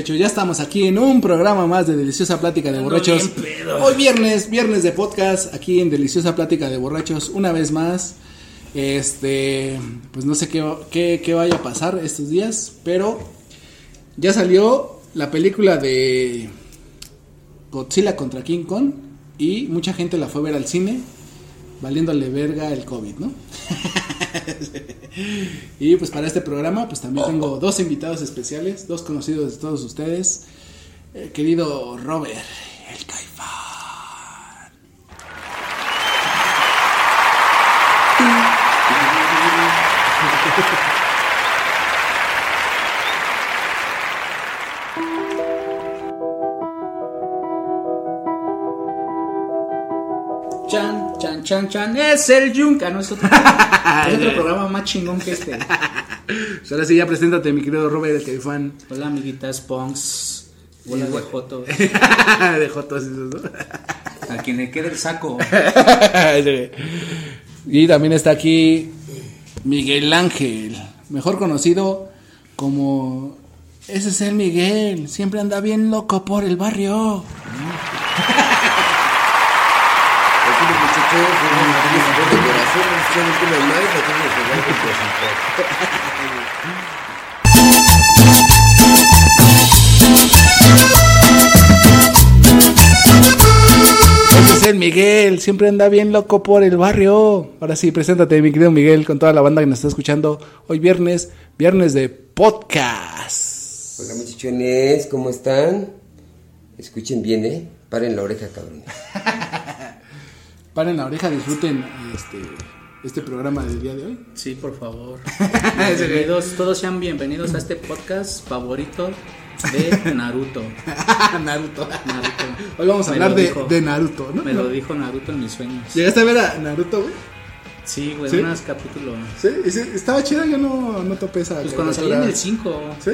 Muchachos? Ya estamos aquí en un programa más de Deliciosa Plática de Borrachos. Hoy viernes, viernes de podcast, aquí en Deliciosa Plática de Borrachos, una vez más. Este, pues no sé qué, qué, qué vaya a pasar estos días, pero ya salió la película de Godzilla contra King Kong y mucha gente la fue a ver al cine, valiéndole verga el COVID, ¿no? Y pues para este programa pues también tengo dos invitados especiales, dos conocidos de todos ustedes. El querido Robert, el Chan, chan, es el Yunca, no es otro, es otro programa más chingón que este. Pues ahora sí ya preséntate mi querido Robert, el Caifán. Hola, amiguitas, punks, hola de jotos, de Jotos esos, ¿no? a quien le quede el saco. y también está aquí Miguel Ángel, mejor conocido como ese es el Miguel, siempre anda bien loco por el barrio. Aquí los muchachos, un de corazón, son un tema más, aquí nos vamos a presentar. Ese es el Miguel, siempre anda bien loco por el barrio. Ahora sí, preséntate, mi querido Miguel, con toda la banda que nos está escuchando hoy viernes, viernes de podcast. Hola muchachones, ¿cómo están? Escuchen bien, ¿eh? Paren la oreja, cabrón. Paren la oreja, disfruten este, este programa del día de hoy. Sí, por favor. Bienvenidos, todos sean bienvenidos a este podcast favorito de Naruto. Naruto. Naruto. Hoy vamos a Me hablar de, dijo. de Naruto, ¿no? Me lo dijo Naruto en mis sueños. ¿Llegaste a ver a Naruto, güey? Sí, güey, ¿Sí? unos capítulos. Sí, estaba chido, yo no, no topé esa. Pues cuando salí en el 5. Sí,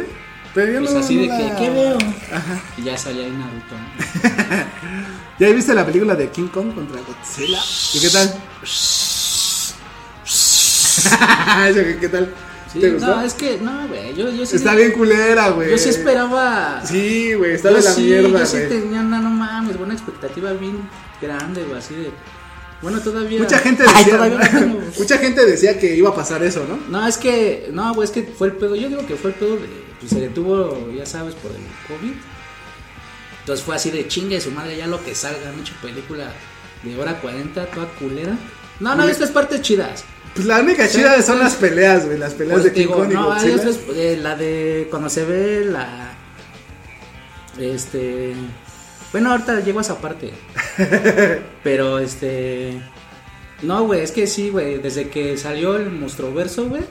pero Pues no. así de no que, ¿qué veo? Ajá. Y ya salía ahí Naruto. ¿Ya viste la película de King Kong contra Godzilla? ¿Y qué tal? ¿Qué tal? Sí, ¿Te gustó? no, es que, no, güey, yo, yo sí. Está bien culera, güey. Yo sí esperaba. Sí, güey, está de la sí, mierda, Yo sí tenía una, no mames, buena expectativa bien grande, güey, así de. Bueno, todavía. Mucha gente Ay, decía, todavía tengo. mucha gente decía que iba a pasar eso, ¿no? No, es que, no, güey, es que fue el pedo. Yo digo que fue el pedo de. Pues se detuvo, ya sabes, por el COVID. Entonces fue así de chingue su madre, ya lo que salga, mucha película de hora 40, toda culera. No, no, estas partes chidas. Pues la única Sí, chida son pues, las peleas, güey, las peleas Pues de King Kong y no, otras, eh, la de cuando se ve la este bueno, ahorita llego a esa parte. Pero este no, güey, es que sí, güey, desde que salió el monstruoverso, güey.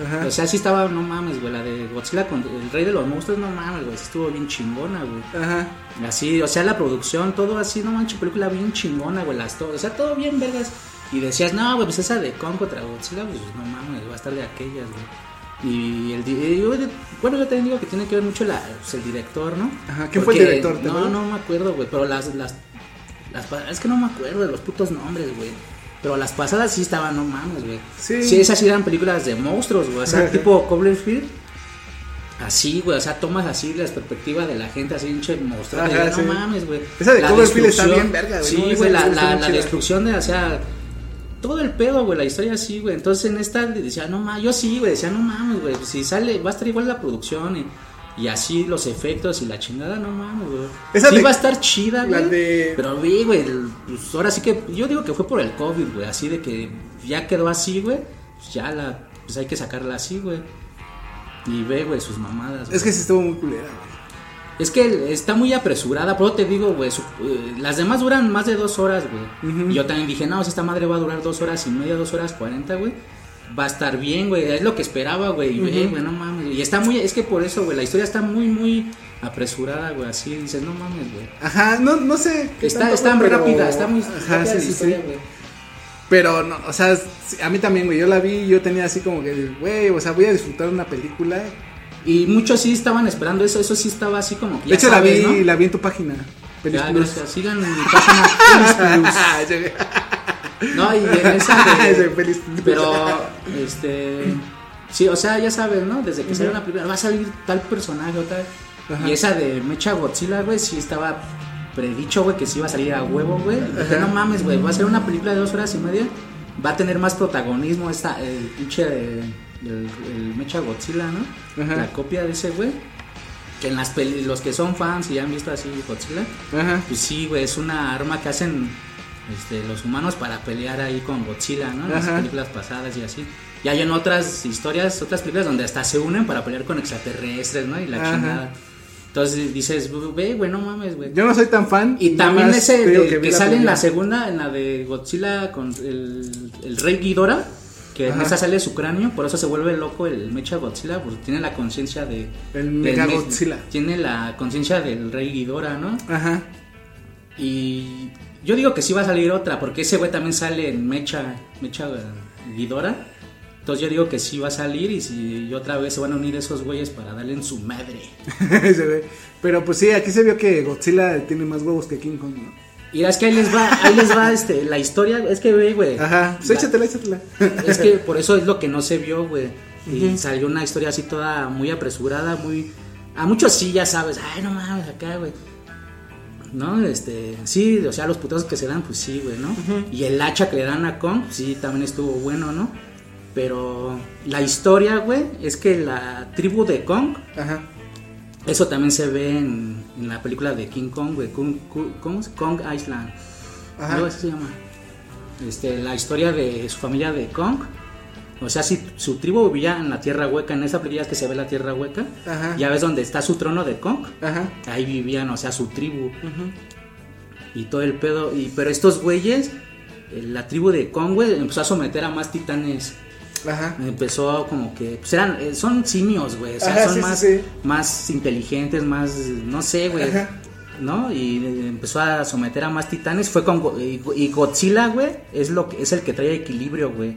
Ajá. O sea, sí estaba, no mames, güey, la de Godzilla con el rey de los monstruos, no mames, güey, estuvo bien chingona, güey. Ajá. Así, o sea, la producción, todo así, no manches, película bien chingona, güey, las todo, o sea, todo bien vergas. Y decías, no, güey, pues esa de Kong contra Godzilla, pues no mames, va a estar de aquellas, güey. Y el, y yo, bueno, yo también digo que tiene que ver mucho la, pues, el director, ¿no? Ajá, ¿quién fue el Porque- director, te No, acuerdas? no me acuerdo, güey, pero las, las, las, es que no me acuerdo de los putos nombres, güey. Pero las pasadas sí estaban, no mames, güey. Sí. Sí, esas sí eran películas de monstruos, güey, o sea, tipo Cloverfield. Así, güey, o sea, tomas así la perspectiva de la gente, así, hinche monstruo. No sí. mames, güey. Esa de La Cloverfield está bien verga, güey, Sí, güey, la, la, la destrucción de, o sea, todo el pedo, güey, la historia así, güey. Entonces en esta decía, no mames, yo sí, güey, decía, no mames, güey, si sale, va a estar igual la producción y, y así los efectos y la chingada, no mames, güey. Esa sí de- va a estar chida, güey. de- Pero, güey, güey, pues ahora sí que, yo digo que fue por el COVID, güey, así de que ya quedó así, güey, pues ya la, pues hay que sacarla así, güey. Y ve, güey, sus mamadas. Es güey. que sí estuvo muy culera, güey. Es que está muy apresurada, pero te digo, güey, eh, las demás duran más de dos horas, güey. Y Yo también dije, no, si esta madre va a durar dos horas y media, dos horas cuarenta, güey. Va a estar bien, güey, es lo que esperaba, güey. Y ve, güey, no mames. Y está muy, es que por eso, güey, la historia está muy, muy apresurada, güey, así dices, no mames, güey. Ajá, no, no sé. Está, está muy pero- rápida, está muy Ajá, rápida sí, sí, historia, sí. Pero, no, o sea, a mí también, güey. Yo la vi y yo tenía así como que, güey, o sea, voy a disfrutar una película. Y muchos sí estaban esperando eso, eso sí estaba así como que De hecho, sabes, la vi, ¿no? la vi en tu página. Ya, gracias. Sigan mi página. No, y en esa de- Pelis. Pero, este. Sí, o sea, ya sabes, ¿no? Desde que salió la primera, va a salir tal personaje o tal. Ajá. Y esa de Mecha Godzilla, güey, sí estaba predicho, güey, que sí iba a salir a huevo, güey. No mames, güey, va a ser una película de dos horas y media. Va a tener más protagonismo esta, el pinche. eh, El, el Mecha Godzilla, ¿no? Ajá. La copia de ese, güey. Que en las peli, los que son fans y ya han visto así Godzilla, Ajá. pues sí, güey, es una arma que hacen este, los humanos para pelear ahí con Godzilla, ¿no? En las películas pasadas y así. Y hay en otras historias, otras películas donde hasta se unen para pelear con extraterrestres, ¿no? Y la Ajá. chingada. Entonces dices, ve, güey, no mames, güey. Yo no soy tan fan. Y también ese de- vi que, sale en la segunda, en la de Godzilla con el, el rey Ghidorah, que en Ajá. esa sale su cráneo, por eso se vuelve loco el Mecha Godzilla, porque tiene la conciencia de... El Mega me- Godzilla. Tiene la conciencia del rey Ghidorah, ¿no? Ajá. Y yo digo que sí va a salir otra, porque ese güey también sale en Mecha, Mecha Ghidorah. Entonces yo digo que sí va a salir y, si, y otra vez se van a unir esos güeyes para darle en su madre. Pero pues sí, aquí se vio que Godzilla tiene más huevos que King Kong, ¿no? Y es que ahí les va, ahí les va este, la historia, es que güey, güey. Ajá. Pues la- échatela, échatela. Es que por eso es lo que no se vio, güey. Y salió una historia así toda muy apresurada, muy... A muchos sí, ya sabes, ay, no mames, acá, güey. ¿No? Este, sí, o sea, los putazos que se dan, pues sí, güey, ¿no? Y el hacha que le dan a Kong, sí, también estuvo bueno, ¿no? Pero la historia, güey, es que la tribu de Kong, Ajá. eso también se ve en, en la película de King Kong, güey. Kong, ¿Cómo es? Kong Island. Ajá. Así se llama. Este, la historia de su familia de Kong. O sea, si su tribu vivía en la tierra hueca, en esa es que se ve la tierra hueca. Ajá. Ya ves donde está su trono de Kong. Ajá. Ahí vivían, o sea, su tribu. Y todo el pedo. Y, pero estos güeyes, eh, la tribu de Kong, güey, empezó a someter a más titanes. Ajá. Empezó como que, pues eran, eh, son simios, güey, o sea, Ajá, son sí, más, sí. más inteligentes, más, no sé, güey, Ajá. ¿no? Y eh, empezó a someter a más titanes, fue con, y Godzilla, güey, es lo que, es el que trae equilibrio, güey.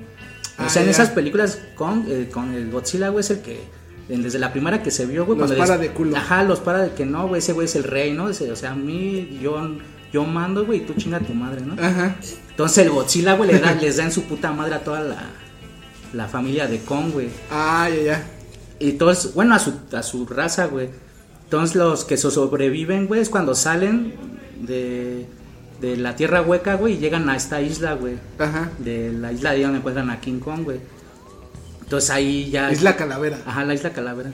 O Ah, sea, en esas películas con, eh, con el Godzilla, güey, es el que, desde la primera que se vio, güey, Los cuando para les- de culo. Ajá, los para de que no, güey, ese güey es el rey, ¿no? Ese- o sea, a mí, yo, yo mando, güey, y tú chinga a tu madre, ¿no? Ajá. Entonces el Godzilla, güey, le da- les da en su puta madre a toda la, la familia de Kong, güey. Ah, ya, ya. Y todos, bueno, a su, a su raza, güey. Entonces los que so- sobreviven, güey, es cuando salen de, de la tierra hueca, güey, y llegan a esta isla, güey. Ajá. De la isla de donde encuentran a King Kong, güey. Entonces ahí ya... Isla Calavera. Ajá, la isla Calavera.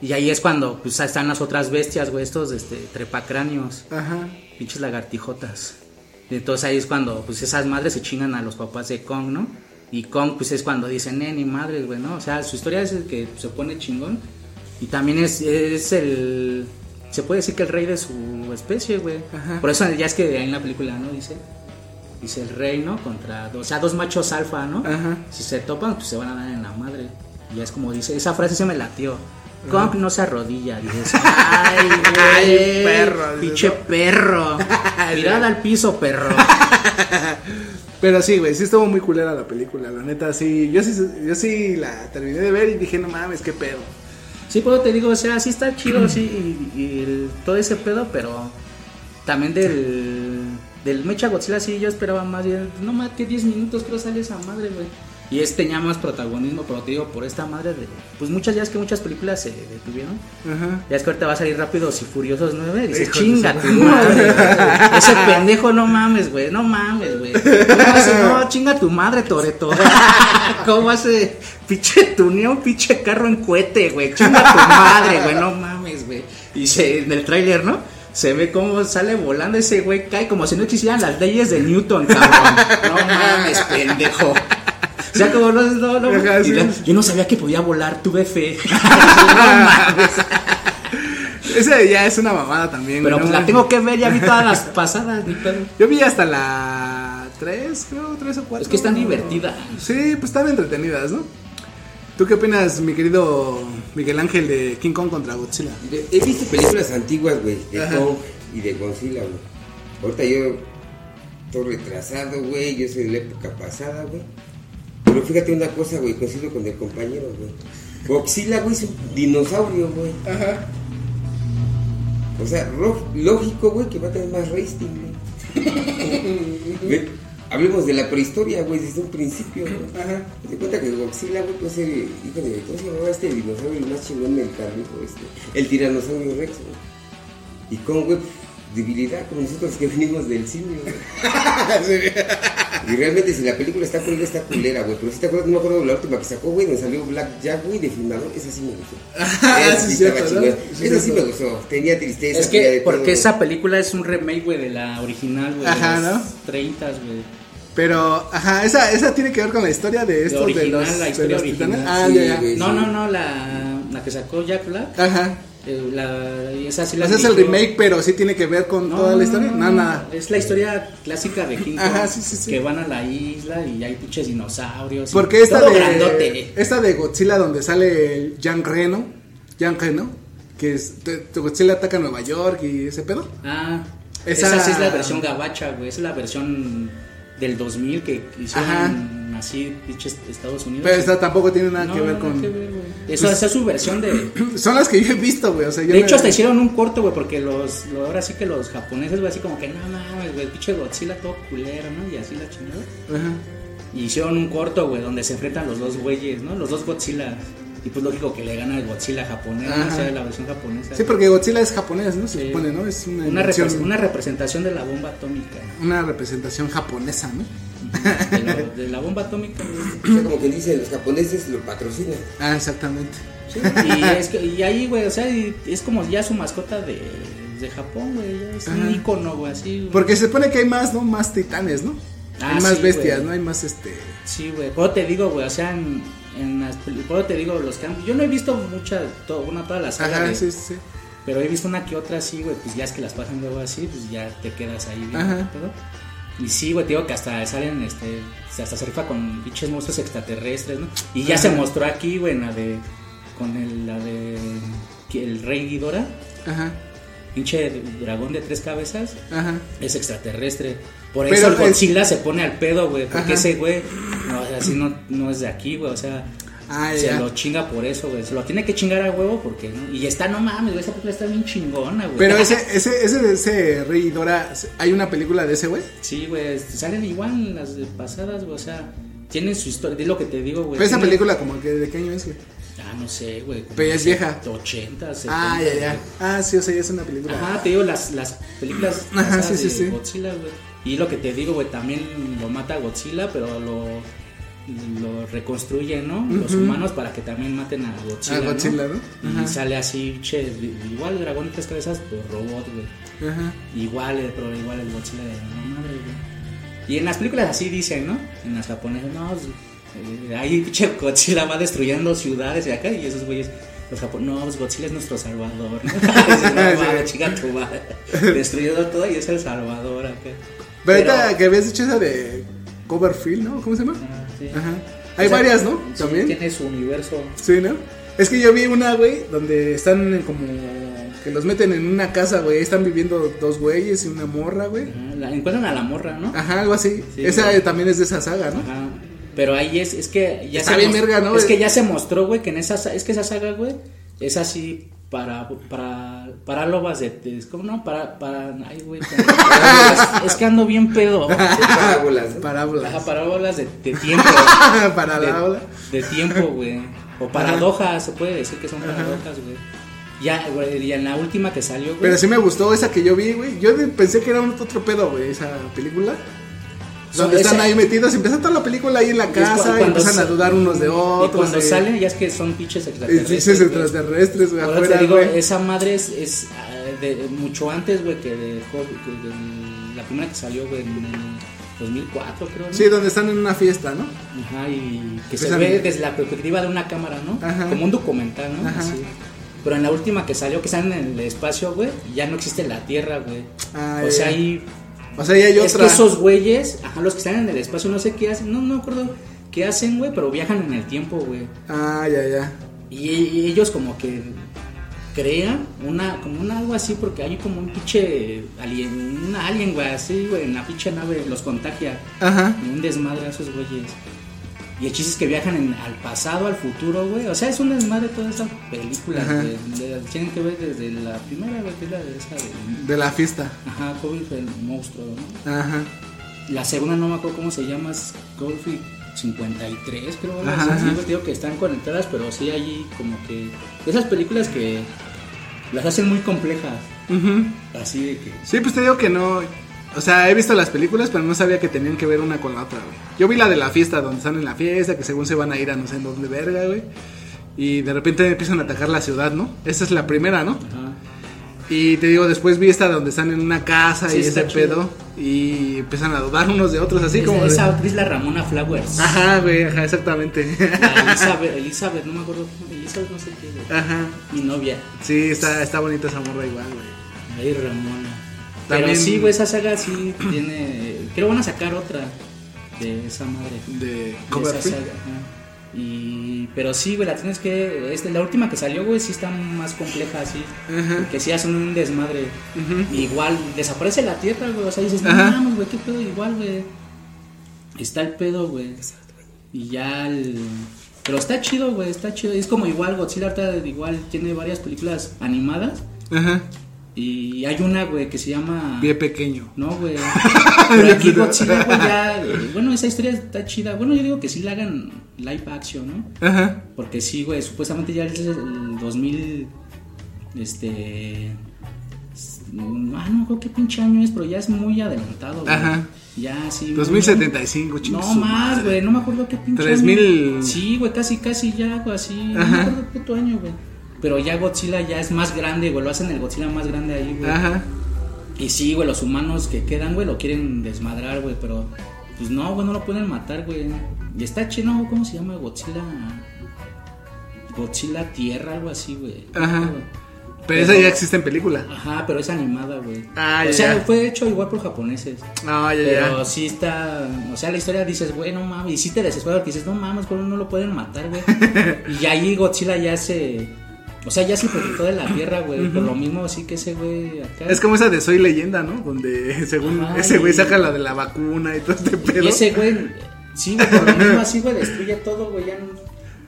Y ahí es cuando pues, están las otras bestias, güey, estos este, trepacráneos, Ajá. pinches lagartijotas. Y entonces ahí es cuando pues esas madres se chingan a los papás de Kong, ¿no? Y Kong pues es cuando dicen, eh, ni madres, güey, ¿no? O sea, su historia es el que se pone chingón. Y también es, es el... Se puede decir que el rey de su especie, güey. Ajá. Por eso ya es que ahí en la película, ¿no? Dice... Dice el rey, ¿no? Contra dos, o sea, dos machos alfa, ¿no? Ajá. Si se topan, pues se van a dar en la madre. Y es como dice, esa frase se me latió. Kong no se arrodilla, dices, ay, güey, perro, pinche perro, mirada al piso, perro. Pero sí, güey, sí estuvo muy culera la película, la neta, sí. Yo sí, yo sí la terminé de ver y dije, no mames, qué pedo. Sí, pero te digo, o sea, sí está chido, sí, y, y el- todo ese pedo, pero también del, del Mecha Godzilla, sí, yo esperaba más bien, no más que 10 minutos creo sale esa madre, güey. Y este tenía más protagonismo, pero te digo, por esta madre de. Pues muchas, ya es que muchas películas se detuvieron. Ajá. Ya es que ahorita va a salir Rápidos y Furiosos 9. Dice, chinga tu madre. güey. Ese pendejo, no mames, güey. No mames, güey. ¿Cómo hace? No, chinga tu madre, Toreto. ¿Cómo hace? Pinche tuneo, un pinche carro en cohete, güey. Chinga tu madre, güey. No mames, güey. Y se, en el tráiler, ¿no? Se ve cómo sale volando ese güey, cae como si no existieran las leyes de Newton, cabrón. No mames, pendejo. O sea, como no, no, no. Ajá, sí. la- yo no sabía que podía volar, tuve fe. no mames. Ese ya es una mamada también. Pero pues la tengo que ver, ya vi todas las pasadas, ni pedo. Yo vi hasta la 3, creo, 3 o 4. Es que están divertidas. Sí, pues están entretenidas, ¿no? ¿Tú qué opinas, mi querido Miguel Ángel, de King Kong contra Godzilla? He visto películas antiguas, güey, de Ajá. Kong y de Godzilla, güey. Ahorita yo estoy retrasado, güey, yo soy de la época pasada, güey. Pero fíjate una cosa, güey, coincido con el compañero, güey. Godzilla, güey, es un dinosaurio, güey. Ajá. O sea, lógico, güey, que va a tener más rating, güey. Hablemos de la prehistoria, güey, desde un principio, güey. Ajá. Te cuenta que Godzilla, güey, pues el hijo de. ¿Cómo se llamaba este dinosaurio el más chingón del carnívoro? Este? El tiranosaurio Rex, güey. Y con, güey, debilidad, como nosotros que venimos del güey. y realmente, si la película está culera, está culera, güey. Pero si te acuerdas, no me acuerdo de la última que sacó, güey, donde salió Black Jack, güey, de filmador. Esa sí me gustó. Esa sí, sí cierto, estaba ¿no? Sí, Esa sí me gustó. Tenía tristeza. Es tenía de que, porque todo, esa película es un remake, güey, de la original, güey. Ajá, de los ¿no? 30, güey. Pero, ajá, esa, esa tiene que ver con la historia de estos de original, los, la de los original. titanes. Ah, Sí, ya, ya. güey. No, no, no, la, la que sacó Jack Black. Ajá. Eh, la, esa sí la Ese es el remake, pero sí tiene que ver con toda la historia. No, nada. Es la historia clásica de King. Ajá, sí, sí, sí. Que van a la isla y hay pinches dinosaurios. Porque esta de, grandote. esta de Godzilla donde sale el Jan Reno, Jan Reno, que es, Godzilla ataca a Nueva York y ese pedo. Ah, Esa- esa, sí es la versión gabacha, güey. Esa es la versión del 2000 que hicieron Ajá. Así, pinches Estados Unidos. Pero esta tampoco tiene nada No, que ver con... que ver, güey. Eso, esa es su versión de... Son las que yo he visto, güey. O sea, yo De hecho, hasta hicieron un corto, güey, porque los, lo- ahora sí que los japoneses, güey, así como que no mames, güey, pinche Godzilla todo culero, ¿no? Y así la chingada. Ajá. Y hicieron un corto, güey, donde se enfrentan los dos güeyes, ¿no? Los dos Godzilla. Y pues lógico que le gana el Godzilla japonés, ¿no? O sea, la versión japonesa. Sí, porque Godzilla es japonés, ¿no? Se Sí. supone, ¿no? Es una, una, invención- repre- una representación de la bomba atómica. una representación japonesa, ¿no? De la, de la bomba atómica, güey. O sea, como que dicen, los japoneses lo patrocinan. Ah, exactamente. Sí, y, es que- y ahí, güey, o sea, y es como ya su mascota de, de Japón, güey. ya Es un icono, güey, así. güey. Porque se supone que hay más, ¿no? Más titanes, ¿no? Ah, hay más sí, bestias, güey. ¿no? Hay más, este... Sí, güey. Por eso te digo, güey, o sea, en, en las eso te digo, los cambios. Yo no he visto mucha, to- una toda la saga, Ajá, de- sí, sí, pero he visto una que otra así, güey, pues ya es que las pasan luego así, pues ya te quedas ahí viendo Ajá. todo. Y sí, güey, te digo que hasta salen, este, hasta se rifa con pinches monstruos extraterrestres, ¿no? Y ya se mostró aquí, güey, en la de, con el, la de, el Rey Ghidorah, Ajá, pinche dragón de tres cabezas, ajá. es extraterrestre. Por Pero eso el es- Godzilla se pone al pedo, güey. Porque Ajá. ese güey, no, así no, no es de aquí, güey. O sea, Ah, se ya. lo chinga por eso, güey. Se lo tiene que chingar a huevo porque, ¿no? Y está, no mames, güey. Esa película está bien chingona, güey. Pero ese, ese, ese de ese Rey Dora, ¿hay una película de ese güey? Sí, güey. Salen igual las pasadas, güey. O sea, tienen su historia. Es lo que te digo, güey. Pero esa Tiene- película como que de qué año es, güey. Ah, no sé, güey. Pero es vieja. 80, 70. Ah, ya, ya. Ah, sí, o sea, ya es una película. Ajá, te digo, las, las películas Ajá, pasadas sí, sí, de sí. Godzilla, güey. Y lo que te digo, güey, también lo mata Godzilla, pero lo, lo reconstruyen, ¿no? Los humanos para que también maten a Godzilla. A Godzilla, ¿no? Y Ajá. sale así, che, igual el dragón de tres cabezas, pero robot, güey. Ajá. Igual, eh, pero igual el Godzilla de no madre, güey. Y en las películas así dicen, ¿no? En las japonesas, no, pues, eh, ahí pinche Godzilla va destruyendo ciudades y acá, y esos güeyes, los japoneses, no, pues Godzilla es nuestro salvador, ¿no? Dicen, no, mames, chica tu madre. Destruyendo todo y es el salvador acá. Pero ahorita que habías dicho esa de Coverfield, ¿no? ¿Cómo se llama? Ah, sí. Ajá. Hay O sea, varias, ¿no? sí, También. tiene su universo. Sí, ¿no? Es que yo vi una, güey, donde están como que los meten en una casa, güey. ahí Están viviendo dos güeyes y una morra, güey. La- encuentran a la morra, ¿no? Ajá, algo así. Sí, esa güey. también es de esa saga, ¿no? Ajá. Pero ahí es, es que ya Está se bien ¿no? Es que ya se mostró, güey, que en esa sa- es que esa saga, güey, es así para para para lobas de, de- ¿cómo no? Para para ay güey, es que ando bien pedo. Parábolas. Parábolas. Ajá, parábolas de, de tiempo. Para de, tiempo, güey. O paradojas, se puede decir que son paradojas, güey. Ya, güey, y en la última que salió, güey. Pero sí me gustó esa que yo vi, güey. Yo pensé que era un otro pedo, güey, esa película. Donde están ahí metidos, y empieza toda la película ahí en la casa y empiezan a dudar unos de otros. Y cuando eh, salen, ya es que son pinches extraterrestres. extraterrestres, güey, afuera, te digo, esa madre es, ah, de, mucho antes, güey, que de, la primera que salió, güey, en el 2004, creo. Sí, donde están en una fiesta, ¿no? Ajá, y que se ve desde la perspectiva de una cámara, ¿no? Ajá. Como un documental, ¿no? Ajá. Pero en la última que salió, que están en el espacio, güey, ya no existe la Tierra, güey. Ah, o sea, ya. ahí O sea, ya hay es otra. que esos güeyes, ajá, los que están en el espacio, no sé qué hacen, no, no me acuerdo qué hacen, güey, pero viajan en el tiempo, güey. Ah, ya, ya. Y, y ellos como que crean una, como un algo así, porque hay como un pinche alien, un alien, güey, así, güey, en la pinche nave, los contagia. Ajá. Y un desmadre a esos güeyes. Y el chiste es que viajan en- al pasado, al futuro, güey. O sea, es un desmadre toda esa película, güey. Le- Tienen que ver desde la primera, güey, que es la de esa de... De la fiesta. Ajá, Cloverfield el monstruo, ¿no? Ajá. La segunda no me acuerdo cómo se llama, es Cloverfield 53, creo. Ajá, sí, digo que están conectadas, pero sí allí como que... Esas películas que las hacen muy complejas. Ujú. Así de que... Sí, pues te digo que no. O sea, he visto las películas, pero no sabía que tenían que ver una con la otra, güey. Yo vi la de la fiesta, donde están en la fiesta, que según se van a ir a no sé en dónde verga, güey. Y de repente empiezan a atacar la ciudad, ¿no? Esa es la primera, ¿no? Ajá. Y te digo, después vi esta donde están en una casa Sí, y ese pedo. Y empiezan a dudar unos de otros, así Es- como. de- Esa actriz, la Ramona Flowers. Ajá, güey, ajá, exactamente. La Elizabeth, Elizabeth, no me acuerdo. Elizabeth, no sé qué, güey. ajá. Mi novia. Sí, está, está bonita esa morra igual, güey. Ahí Ramona. También- Pero sí, güey, esa saga sí tiene. Creo van a sacar otra de esa madre. De De esa saga. Y, pero sí, güey, la tienes que. Este, la última que salió, güey, sí está más compleja así. Porque sí hacen un desmadre. Igual desaparece la tierra, güey. O sea, dices, no mames, güey, qué pedo, igual, güey. Está el pedo, güey. Y ya el. Pero está chido, güey, está chido. Es como igual, Godzilla igual tiene varias películas animadas. Ajá. Y hay una, güey, que se llama. Pie pequeño. No, güey. Pero aquí Godzilla, güey, ya. Bueno, esa historia está chida. Bueno, yo digo que sí la hagan live action, ¿no? Ajá. Porque sí, güey, supuestamente ya es el 2000. Este. Ah, no creo qué pinche año es, pero ya es muy adelantado, güey. Ajá. Ya, sí. muy- 2075, chingue No más, güey, no me acuerdo qué pinche 3000. año. Sí, güey, casi, casi ya, güey, así. No me Ajá. acuerdo qué puto año, güey. Pero ya Godzilla ya es más grande, güey. Lo hacen el Godzilla más grande ahí, güey. Ajá. Y sí, güey, los humanos que quedan, güey, lo quieren desmadrar, güey, pero pues no, güey, no lo pueden matar, güey. Y está chido, ¿cómo se llama? Godzilla. Godzilla Tierra, algo así, güey. Ajá. Pero esa ya existe en película. Ajá, pero es animada, güey. Ah, o ya, sea, ya. fue hecho igual por japoneses. No, ya, Pero ya. sí está, o sea, la historia dices, güey, no mames, y sí te desesperas porque dices, no mames, pero no lo pueden matar, güey. y ahí Godzilla ya se, o sea, ya se protector de la tierra, güey, por lo mismo así que ese güey acá. Es como esa de Soy Leyenda, ¿no? Donde según Ajá, ese güey saca la de la vacuna y todo este pedo. Y ese güey, sí, güey, por lo mismo así, güey, destruye todo, güey, ya no-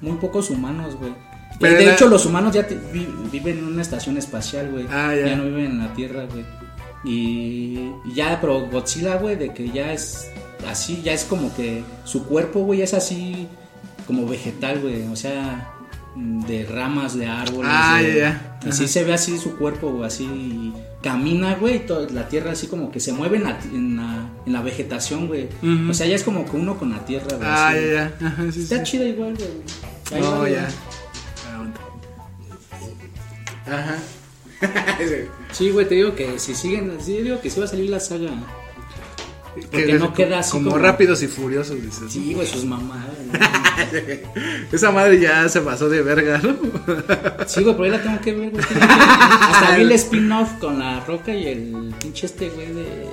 muy pocos humanos, güey. Y Pero de la- hecho, los humanos ya te- vi- viven en una estación espacial, güey. Ah, ya. no viven en la Tierra, güey. Y, y ya, pero Godzilla, güey, de que ya es así, ya es como que su cuerpo, güey, es así como vegetal, güey. O sea, de ramas, de árboles. Ah, de-. Así se ve así su cuerpo, güey, así. camina, güey, y toda la tierra así como que se mueve en la, en la, en la vegetación, güey. O sea, ya es como que uno con la tierra, güey. Ah, ya, sí, Está sí. chido igual, güey. Va, No, güey. ya. Ajá. Sí, güey, te digo que si siguen, sí, digo que sí va a salir la saga. Porque Que- no queda así como, como- rápidos y furiosos, dices. Sí, güey, sus mamadas. Esa madre ya se pasó de verga, ¿no? Sí, güey, pero ahí la tengo que ver, güey. Hasta vi el spin-off con la roca y el pinche este, güey, de.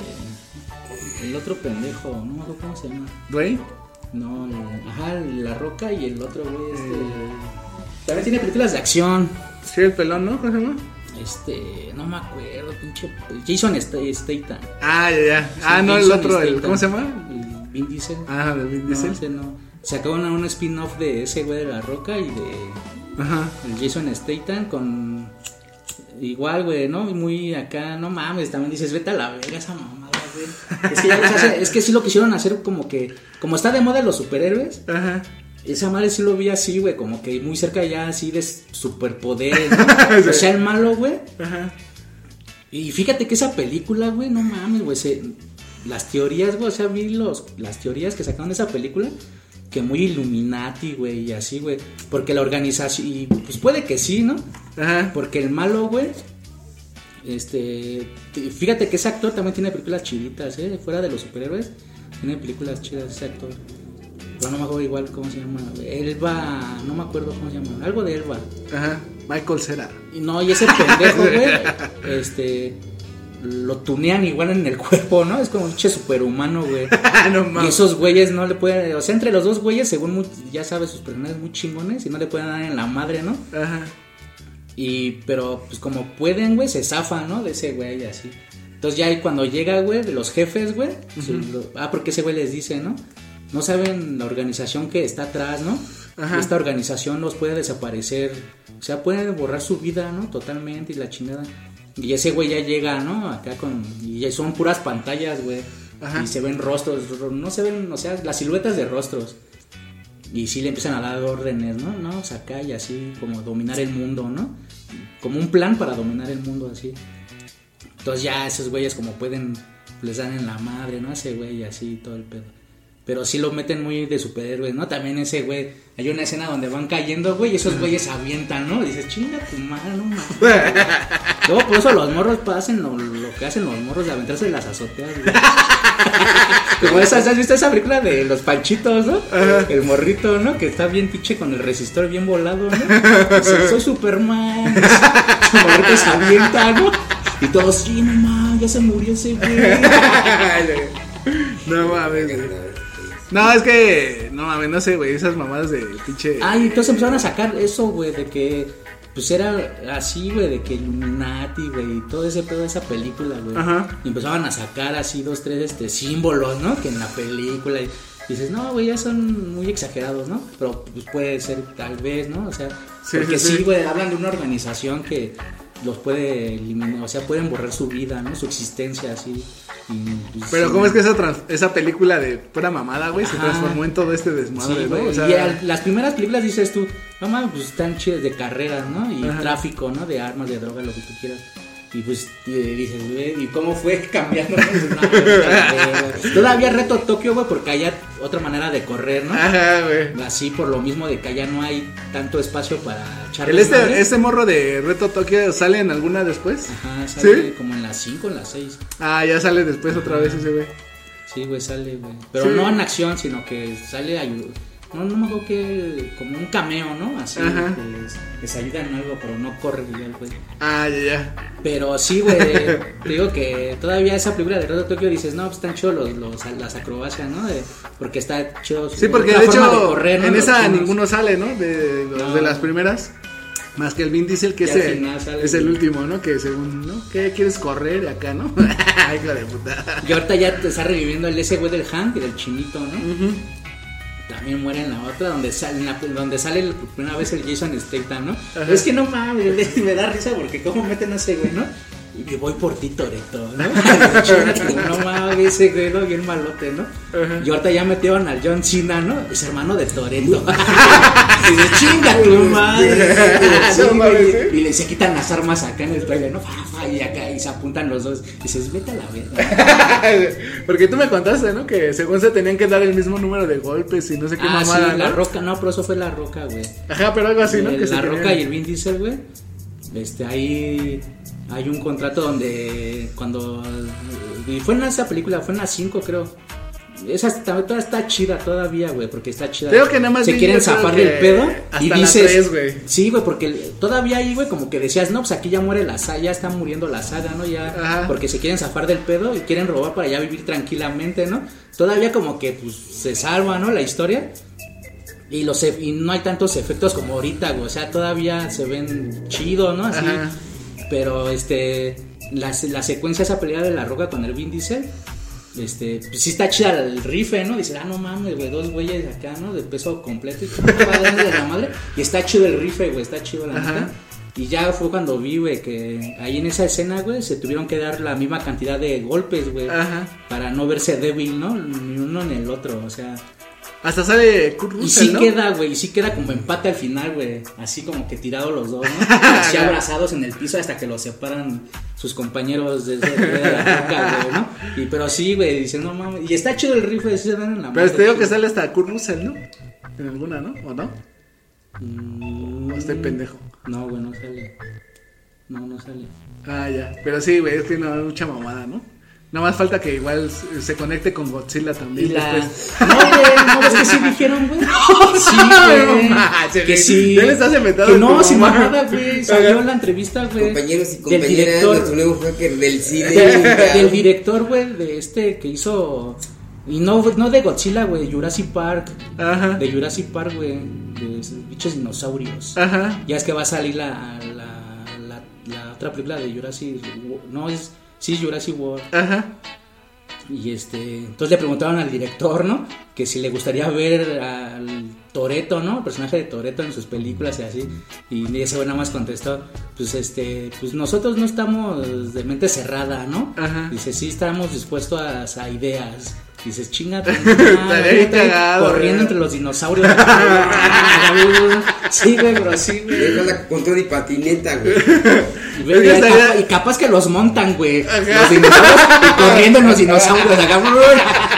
El otro pendejo, no me acuerdo cómo se llama. Dwayne. No, ajá, la roca y el otro, güey, este. También tiene películas de acción. Sí, el pelón, ¿no? ¿Cómo se llama? Este, no me acuerdo, pinche. Jason Sta- Statham. Ah, ya, ya. Ah, no, el Jason otro, el. ¿cómo se llama? El Vin Diesel. Ah, de Vin No, Diesel. ese no. Sacaron un spin-off de ese güey de la roca y de Ajá. el Jason Statham con igual, güey, ¿no? Muy acá, no mames, también dices, vete a la verga esa mamada, güey. Es que, ya es que sí lo quisieron hacer como que, como está de moda los superhéroes, Ajá. Esa madre sí lo vi así, güey, como que muy cerca ya así de superpoderes, ¿no? O sea, el malo, güey. Ajá. Y fíjate que esa película, güey, no mames, güey, las teorías, güey, o sea, vi los, las teorías que sacaron de esa película, que muy Illuminati, güey, y así, güey, porque la organización, y pues puede que sí, ¿no? Ajá. Porque el malo, güey, este, fíjate que ese actor también tiene películas chiditas, ¿eh? Fuera de los superhéroes, tiene películas chidas ese actor. Pero no me acuerdo igual cómo se llama. Elba, no me acuerdo cómo se llama, algo de Elba. Ajá. Michael Cera. Y no, y ese pendejo, güey, este, lo tunean igual en el cuerpo, ¿no? Es como un pinche superhumano, güey. no Y mames. esos güeyes no le pueden, o sea, entre los dos güeyes, según muy- ya sabes, sus personajes muy chingones y no le pueden dar en la madre, ¿no? Ajá. Y, pero, pues como pueden, güey, se zafan, ¿no? De ese güey, así. Entonces ya ahí cuando llega, güey, de los jefes, güey. ah, porque ese güey les dice, ¿no? No saben la organización que está atrás, ¿no? Ajá. Esta organización los puede desaparecer. O sea, pueden borrar su vida, ¿no? Totalmente y la chingada. Y ese güey ya llega, ¿no? Acá con... Y ya son puras pantallas, güey. Ajá. Y se ven rostros, ro- no se ven, o sea, las siluetas de rostros. Y sí le empiezan a dar órdenes, ¿no? No, saca y así, como dominar el mundo, ¿no? Como un plan para dominar el mundo, así. Entonces ya esos güeyes como pueden, les dan en la madre, ¿no? Ese güey así, todo el pedo. Pero sí lo meten muy de superhéroes, ¿no? También ese güey, hay una escena donde van cayendo, güey, y esos güeyes avientan, ¿no? Y dices, chinga tu madre, no mames. Luego por eso los morros hacen lo, lo que hacen los morros de aventarse de las azoteas, güey. Como esas, ¿has visto esa película de los panchitos, no? El morrito, ¿no? Que está bien pinche con el resistor bien volado, ¿no? Dice, soy Superman. Su morrito se avienta, ¿no? Y todos, sí, no mames, ya se murió ese güey. No mames, güey. No, es que. No mames, no sé, güey. Esas mamadas de pinche. Ah, y entonces empezaron a sacar eso, güey, de que pues era así, güey, de que Illuminati, güey, y todo ese pedo de esa película, güey. Ajá. Y empezaban a sacar así dos, tres este, símbolos, ¿no? Que en la película. Y dices, no, güey, ya son muy exagerados, ¿no? Pero pues puede ser tal vez, ¿no? O sea, Sí, porque sí, güey, hablan de una organización que los puede eliminar, o sea, pueden borrar su vida, ¿no? Su existencia, así. y, pues, Pero sí. ¿cómo es que esa, trans- esa película de pura mamada, güey, se transformó en todo este desmadre, Sí, ¿no? güey, O sea, y al- las primeras películas dices tú, mames, pues están chidas de carreras, ¿no? Y Ajá. tráfico, ¿no? De armas, de droga, lo que tú quieras. Y pues dices, güey, ¿y cómo fue cambiando? Dices, "No, pues, güey". Todavía reto Tokio, güey, porque hay otra manera de correr, ¿no? Ajá, güey. Así por lo mismo de que allá no hay tanto espacio para echarle El este, este morro de Reto Tokio sale en alguna después. Ajá, sale ¿Sí? como en las 5, en las 6. Ah, ya sale después otra vez ese güey. Sí, güey, sale, güey. Pero Sí. no en acción, sino que sale ayu- No, no me acuerdo que. Como un cameo, ¿no? Así, Ajá. que les, les ayuda en algo, pero no corre el güey. Ah, ya, ya. Pero sí, güey. te digo que todavía esa película de Reto Tokio dices, no, pues están chidos los, los, las acrobacias, ¿no? De- porque está chido. Sí, porque de hecho correr, ¿no? en Los esa chinos. ninguno sale, ¿no? De, los- No. de las primeras. Más que el Vin Diesel, que es el, es el último, ¿no? Que según, ¿no? ¿Qué quieres correr acá, no? Ay, de puta. Y ahorita ya te está reviviendo el ese güey del Hank y del chinito, ¿no? También muere en la otra, donde sale, la- donde sale la primera vez el Jason Statham, ¿no? Es que no mames, me da risa porque cómo meten a ese güey, ¿no? Y yo voy por ti, Toreto, ¿no? no mames, ese güey, ¿no? Bien malote, ¿no? Y ahorita ya metieron al John Cena, ¿no? Es hermano de Toreto. y dice, chinga tu madre. Sí, No güey, ¿eh? y le se quitan las armas acá en el trailer, ¿no? Y acá y se apuntan los dos. Y dices, vete a la verga. Porque tú me contaste, ¿no? Que según se tenían que dar el mismo número de golpes y no sé qué Ah, mamada, sí, la ¿no? roca, no, pero eso fue la roca, güey. Ajá, pero algo así, ¿no? Eh, Que la tenían- roca y el Vin Diesel, güey. Este, ahí hay un contrato donde cuando y fue en esa película, fue en la 5 creo. Esa está, toda está chida todavía, güey, porque está chida. Creo que nada más se quieren zafar del pedo hasta y la dices, tres, güey. sí, güey, porque todavía ahí, güey, como que decías, no, pues aquí ya muere la saga, ya está muriendo la saga, ¿no? Ya, Ajá. porque se quieren zafar del pedo y quieren robar para ya vivir tranquilamente, ¿no? Todavía como que, pues, se salva, ¿no? La historia. Y, los, e- y no hay tantos efectos como ahorita, güey. O sea, todavía se ven chido, ¿no? Así. Ajá. Pero este. La, la secuencia, esa pelea de la roca con el Vin Diesel. Este, pues sí está chida el rife, ¿no? Dice, ah, no mames, güey, dos güeyes acá, ¿no? De peso completo y, de la madre. Y está chido el rife, güey, está chido la neta. Y ya fue cuando vi, güey, que ahí en esa escena, güey, se tuvieron que dar la misma cantidad de golpes, güey. Para no verse débil, ¿no? Ni uno ni el otro, o sea. Hasta sale Kurt Y Russell, sí ¿no? queda, güey, y sí queda como empate al final, güey. Así como que tirados los dos, ¿no? Así abrazados en el piso hasta que los separan sus compañeros desde de la boca, güey, ¿no? Y pero sí, güey, diciendo, no mames. Y está chido el rifle, sí se dan en la Pero te digo que sale hasta Kurt Russell, ¿no? En alguna, ¿no? ¿O no? Mm, ¿O estoy pendejo? No, güey, no sale. No, no sale. Ah, ya. Pero sí, güey, es que no, mucha mamada, ¿no? Nada más falta que igual se conecte con Godzilla también Y la... después. No, güey, no ves que sí dijeron, güey. Sí, No güey. que sí. Ya le estás inventando Que no, como sin nada, güey. Salió en la entrevista, güey. Compañeros y compañeras, director. nuestro nuevo hacker del cine. del, director, güey, de este que hizo. Y no, no de Godzilla, güey, Jurassic Park. Ajá. De Jurassic Park, güey. De bichos dinosaurios. Ajá. Ya es que va a salir la, la, la, la otra película de Jurassic No, es. Sí, Jurassic World. Ajá. Y este, entonces le preguntaron al director, ¿no? Que si le gustaría ver al Toreto, ¿no? El personaje de Toreto en sus películas y así. Y ese nada más contestó, pues este, pues nosotros no estamos de mente cerrada, ¿no? Ajá. Dice, sí estamos dispuestos a, a ideas. Dices. Estaría cagado, corriendo entre los dinosaurios. sí, güey, pero sí, güey. Con todo y patineta, güey. Y, capaz que los montan, güey. Los dinosaurios y corriendo en los dinosaurios acá.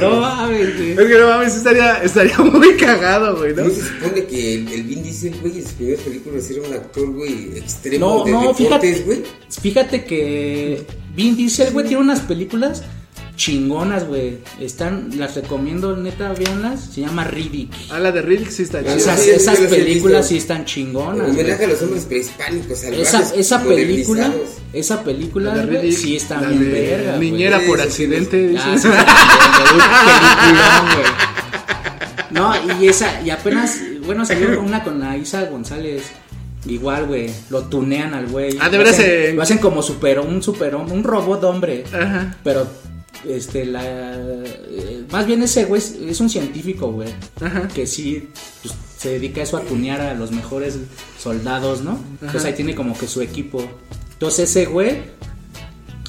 No, No mames, güey. Es que no mames, estaría, estaría muy cagado, güey, ¿no? ¿No se supone que el, el Vin Diesel, güey, en sus primeras películas era un actor, güey, extremo No, de no, deportes, fíjate, güey? fíjate que Vin Diesel, güey, tiene unas películas chingonas, güey. Están, las recomiendo, neta, véanlas. Se llama Riddick. Ah, la de Riddick sí está chida. Esas, sí, películas sí están chingonas. Homenaje a los hombres prehispánicos, Esa, esa película, esa película, La de Riddick, sí está la bien de verga. Niñera por accidente, Ah, dices. No, y esa, y apenas, bueno, salió una con la Isa González. Igual, güey, lo tunean al güey. Ah, de Lo hacen- eh. Lo hacen como super, un super, un robot hombre. Ajá. Pero, este, la. eh, Más bien ese güey es, es un científico, güey. Ajá. Que sí, pues, se dedica a eso, a tunear a los mejores soldados, ¿no? Entonces ahí tiene como que su equipo. Entonces ese güey,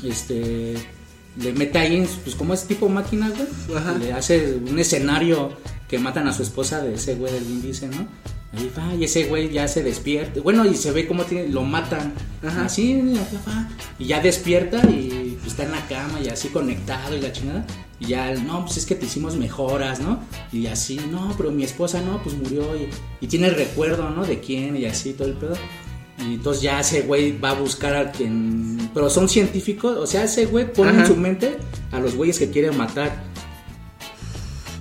este. Le mete ahí, en, pues como es tipo máquina, güey. Ajá. Le hace un escenario que matan a su esposa de ese güey del Diesel, ¿no? Ahí va, y ese güey ya se despierta. Bueno, y se ve cómo tiene, lo matan. Ajá. Acá va, y ya despierta y pues, está en la cama y así conectado y la chingada. Y ya, no, pues es que te hicimos mejoras, ¿no? Y así, no, pero mi esposa no, pues murió y, y tiene recuerdo, ¿no? De quién y así, todo el pedo. Y entonces ya ese güey va a buscar a quien... Pero son científicos, o sea, ese güey pone en Ajá. su mente a los güeyes que quieren matar.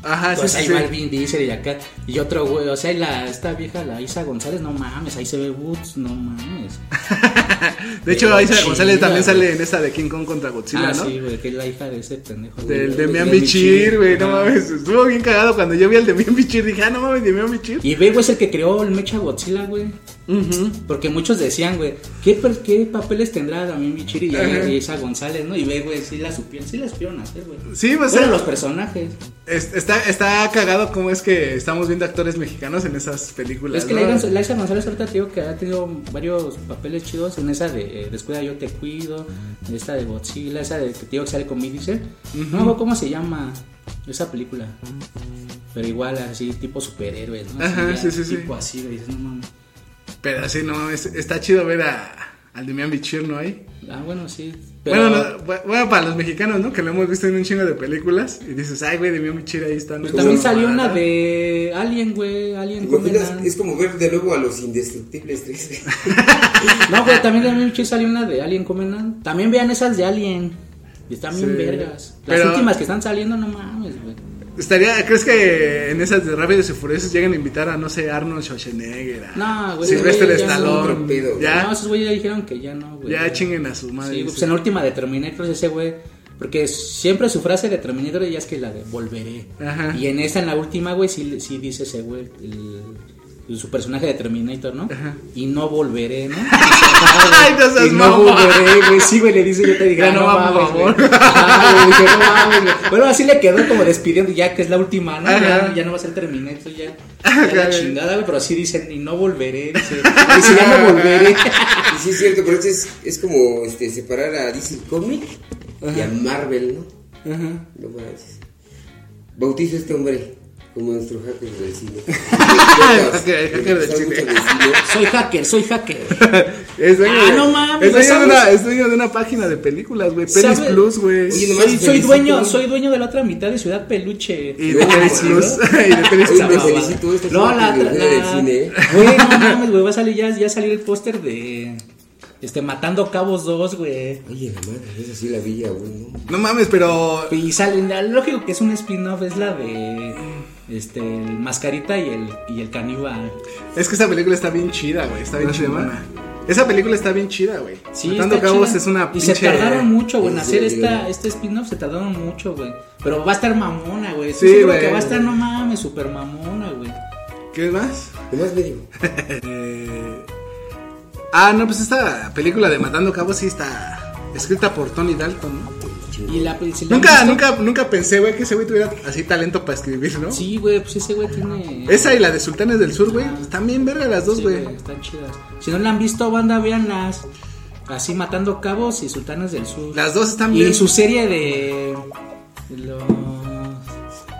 Ajá, sí, Pues sí, ahí sí. va el Vin Diesel y acá. Y otro güey, o sea, y la, esta vieja, la Isa González, no mames, ahí se ve Woods, no mames. De hecho, Isa Chida, González también güey. sale en esa de King Kong contra Godzilla, ah, ¿no? sí, güey, que es la hija de ese pendejo. Del De- Demian de Bichir, güey, no mames. Estuvo bien cagado cuando yo vi al Demian Bichir. Dije, ah, no mames, Demian Bichir. Y ve, güey, es el que creó el Mecha Godzilla, güey. Porque muchos decían, güey, ¿qué, papeles tendrá Damián Bichir y, y Isa González, no? Y ve, güey, sí la supieron, sí la supieron hacer, güey. Sí, pues Fueron eh, los personajes. es- está, está cagado cómo es que estamos viendo actores mexicanos en esas películas. Es que ¿no? la, Isa- la Isa González ahorita te digo que ha tenido varios papeles chidos en esa de eh, Descuida yo te cuido, esta de Godzilla, esa de que te digo que sale con Vin Diesel. No me acuerdo cómo se llama esa película. Pero igual así tipo superhéroes, ¿no? Así Ajá, ya, sí, sí, sí. Tipo así, güey, dices, no mames. Pero sí, no, es- está chido ver a, al Demian Bichir, ¿no hay? Ah, bueno, sí. Pero Bueno, no, bu- bueno, para los mexicanos, ¿no? Que lo hemos visto en un chingo de películas. Y dices, ay, güey, Demian Bichir ahí está. ¿no? pues también salió mamada. una de Alien, güey, Alien. Covenant. Es como ver de nuevo a los indestructibles tres. No, güey, también de Bichir salió una de Alien Covenant. También vean esas de Alien. Y están bien Sí. vergas. Las Pero- últimas que están saliendo, no mames, güey. Estaría, ¿crees que en esas de Rápidos y Furiosos lleguen a invitar a, no sé, Arnold Schwarzenegger? a No, güey, ya no, Stallone. pedo. ya, No, esos güeyes ya dijeron que ya no, güey. ya chinguen a su madre. Sí, pues en la última de Terminator ese güey. Porque siempre su frase de Terminator ya es que la de volveré. Ajá. Y en esta, en la última, güey, sí, sí dice ese güey, el, su personaje de Terminator, ¿no? Y no volveré, ¿no? Ay, no seas y no volveré, güey. Sí, güey, le dice, yo te digo, Ya "Ah, no no vamos, mames, por. Ajá, güey, dije, no mames, güey. Bueno, así le quedó como despidiendo, ya que es la última, ¿no? Ajá. Ya, ya no va a ser Terminator, ya. Ajá, ya la chingada, güey, pero sí dicen, y no volveré. Dice, dice, ya no volveré. Y sí es cierto, pero esto es, es como este, separar a DC Comic y a Marvel, ¿no? Ajá. No manches. Bautizo a este hombre como nuestro hacker del cine. Hacker- hacker del cine. Soy hacker, soy hacker. Es dueño, Ah, de- no mames, es dueño, de una, es dueño de una página de películas, güey. Pelis. Plus, güey. Soy, soy dueño, soy dueño de la otra mitad de Ciudad Peluche. Y de Pelis Plus. ¿no? y de Pelis Plus. No, la, la, del cine, ¿eh? Güey, no mames, güey, va a salir ya, ya salir el póster de este Matando Cabos 2, güey. Oye, la madre, esa sí la vi ¿no? No mames, pero. Y sale, lógico que es un spin-off, es la de este el Mascarita y el y el caníbal. Es que esa película está bien chida, güey. Está bien ¿Cómo se chida. Esa película está bien chida, güey. Sí, Matando Cabos chida. es una Y se pinche. tardaron mucho, güey, en hacer sí, esta, este spin-off, se tardaron mucho, güey. Pero va a estar mamona, güey. Sí, güey. que va a estar, no mames, super mamona, güey. ¿Qué más? ¿Qué más digo? Eh, Ah, no, pues esta película de Matando Cabos sí está escrita por Tony Dalton, ¿no? Y la, si la Nunca, nunca, nunca pensé, güey, que ese güey tuviera así talento para escribir, ¿no? Sí, güey, pues ese güey tiene. Esa y la de Sultanes del Sur, güey, están bien verga las dos, Sí, güey. Están chidas. Si no la han visto, banda, véanlas. Así matando cabos y sultanes del sur. Las dos están y bien. su serie de los,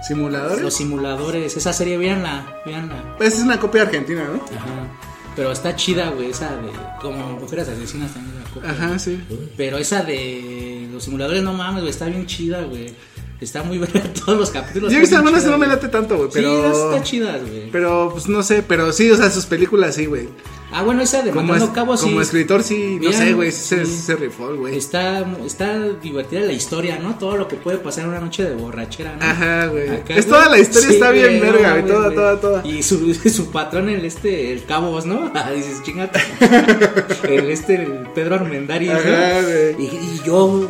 ¿Simuladores? los simuladores. Esa serie, véanla, véanla. Pues es una copia argentina, ¿no? Ajá. Pero está chida, güey, esa de. Como mujeres asesinas también la copia. Ajá, sí. Pero esa de los simuladores, no mames, güey, está bien chida, güey. Está muy verga todos los capítulos. Yo he están visto bien algunas que no me late tanto, güey, Sí, pero... está chidas, güey. Pero, pues no sé, pero sí, o sea, sus películas sí, güey. Ah, bueno, esa de Como, Matando es- Cabos sí. como escritor sí, no sé, güey, sí, se- sí. se rifó, güey. Está, está divertida la historia, ¿no? Todo lo que puede pasar en una noche de borrachera, ¿no? Ajá, güey. Acá, Es güey. toda la historia está bien verga, güey, toda, toda, toda. Y su, su patrón, el este, el Cabos, ¿no? Dices, chingate. el este, el Pedro Armendáriz, ¿no? Ajá, güey. Y, y yo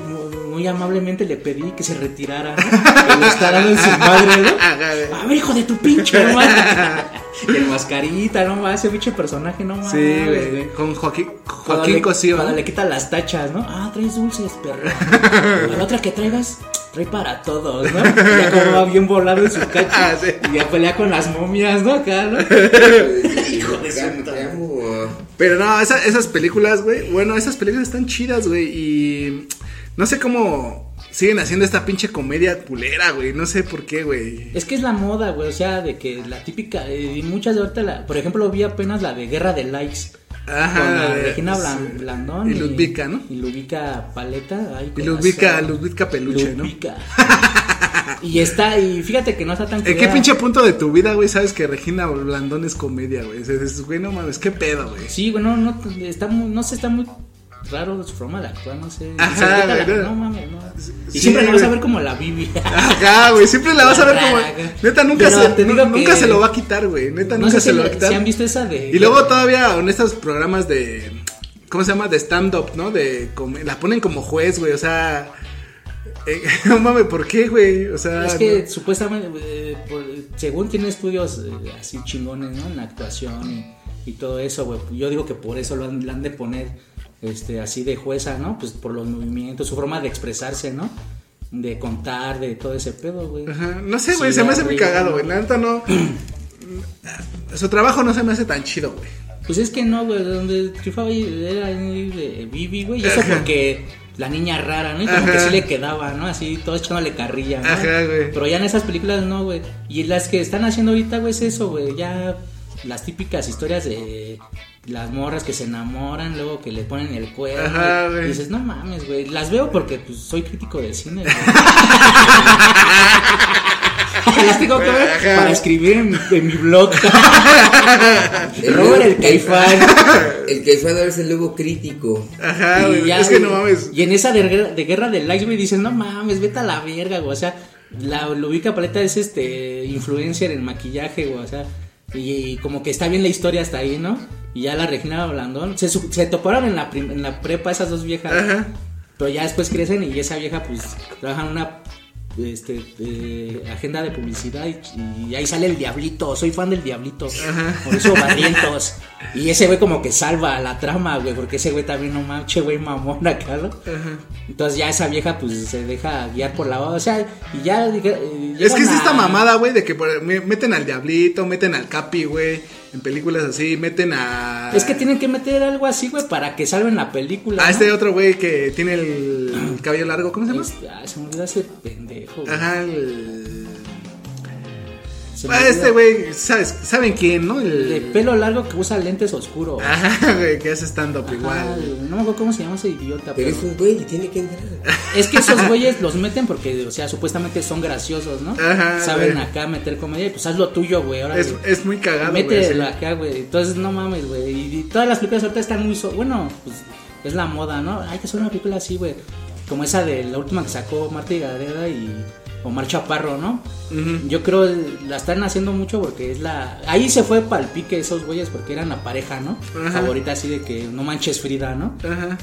muy amablemente le pedí que se retirara, ¿no? Que dando en su madre, ¿no? A ver, hijo de tu pinche madre. y el mascarita, no más, ese pinche personaje, no más. Sí, güey. Con Joaquín, Joaquín Cosío. Cuando le quitan las tachas, ¿no? Ah, traes dulces, perro. La otra que traigas, trae para todos, ¿no? Ya como va bien volado en su cacho. Ah, sí. Y ya pelea con las momias, ¿no? Acá, ¿no? Hijo de su. Pero no, esa- esas películas, güey. Bueno, esas películas están chidas, güey. Y no sé cómo siguen haciendo esta pinche comedia culera, güey. No sé por qué, güey. Es que es la moda, güey. O sea, de que la típica. eh, Y muchas de ahorita, la, por ejemplo, vi apenas la de Guerra de Likes. Ajá, con la Regina Blan- sí. Blandón. Y Ludvika, ¿no? Y Ludvika Paleta. ay, Y corazón. Ludvika, Ludvika Peluche, ¿no? Y está, y fíjate que no está tan ¿En qué pinche punto de tu vida, güey, sabes que Regina Blandón es comedia, güey? Dices, güey, no mames, qué pedo, güey. Sí, güey, no, no, está muy, no sé, está muy raro su forma de actuar, no sé. Ajá, la- no. no mames, no. Y Sí, siempre la vas a ver como la Bibi. Ajá, güey, siempre la vas a ver como. Neta, nunca, Pero se, nunca se lo va a quitar, güey. Neta, no nunca se si, lo va a quitar. si han visto esa de. Y luego todavía en estos programas de. ¿Cómo se llama? De stand-up, ¿no? De. la ponen como juez, güey. O sea. eh, no mames, ¿por qué, güey? O sea. Es que no- supuestamente, eh, por- según tiene estudios eh, así chingones, ¿no? En la actuación y, y todo eso, güey. Yo digo que por eso lo han, la han de poner este, así de jueza, ¿no? Pues por los movimientos, su forma de expresarse, ¿no? De contar, de todo ese pedo, güey. Ajá, No sé, güey, Sí, se me hace muy cagado, güey. La neta no. Su trabajo no se me hace tan chido, güey. Pues es que no, güey, donde triunfaba era Bibi, güey, y eso Ajá. porque la niña rara, ¿no? Y como Ajá. que sí le quedaba, ¿no? Así, todo echándole carrilla, ¿no? Ajá, güey. Pero ya en esas películas no, güey. Y las que están haciendo ahorita, güey, es eso, güey, ya las típicas historias de las morras que se enamoran, luego que le ponen el cuerno. Ajá, y güey. dices, no mames, güey, las veo porque pues soy crítico de cine, güey. las tengo que ver Ajá. para escribir en mi, en mi blog. Robert el Caifán. El a darse el lobo crítico. Ajá, Y güey. ya, Es que no mames. Y en esa de, guerra- de guerra de likes, güey, dices, no mames, vete a la verga, güey. O sea, la Lubica Paleta es este influencer en maquillaje, güey. O sea, y, como que está bien la historia hasta ahí, ¿no? Y ya la Regina Blandón. Se, se toparon en la, en la prepa esas dos viejas. Ajá. Pero ya después crecen y esa vieja, pues, trabaja en una este, eh, agenda de publicidad y, y ahí sale el diablito, soy fan del diablito, por eso barrientos. Y ese güey como que salva la trama, güey, porque ese güey también no manche, güey, mamón acá, ¿no? Entonces ya esa vieja pues se deja guiar por la o sea, y ya... eh, Es que es esta mamada, güey, de que por- meten al diablito, meten al capi, güey, en películas así, meten a... Es que tienen que meter algo así, güey, para que salven la película. A ¿no? este otro güey que tiene el cabello largo, ¿cómo se llama? Este, ay, se me olvidó ese pendejo. güey. Ajá, el... Ah, este güey, ¿sabes? ¿saben quién, no? El... De pelo largo que usa lentes oscuros. Ajá, güey, que hace stand-up igual. no me acuerdo cómo se llama ese idiota. Pero Pero es un güey y tiene que entrar. es que esos güeyes los meten porque, o sea, supuestamente son graciosos, ¿no? Ajá, Saben acá meter comedia y pues haz lo tuyo, güey. Ahora Es, es muy cagado, güey. Mételo sí. acá, güey. Entonces, no mames, güey. Y, y todas las películas ahorita están muy. so- bueno, pues es la moda, ¿no? Hay que hacer una película así, güey. Como esa de la última que sacó Marta y Gareda y Omar Chaparro, ¿no? Yo creo la están haciendo mucho porque es la. Ahí se fue pa'l pique esos güeyes porque eran la pareja, ¿no? Favorita así de que no manches Frida, ¿no? Ajá.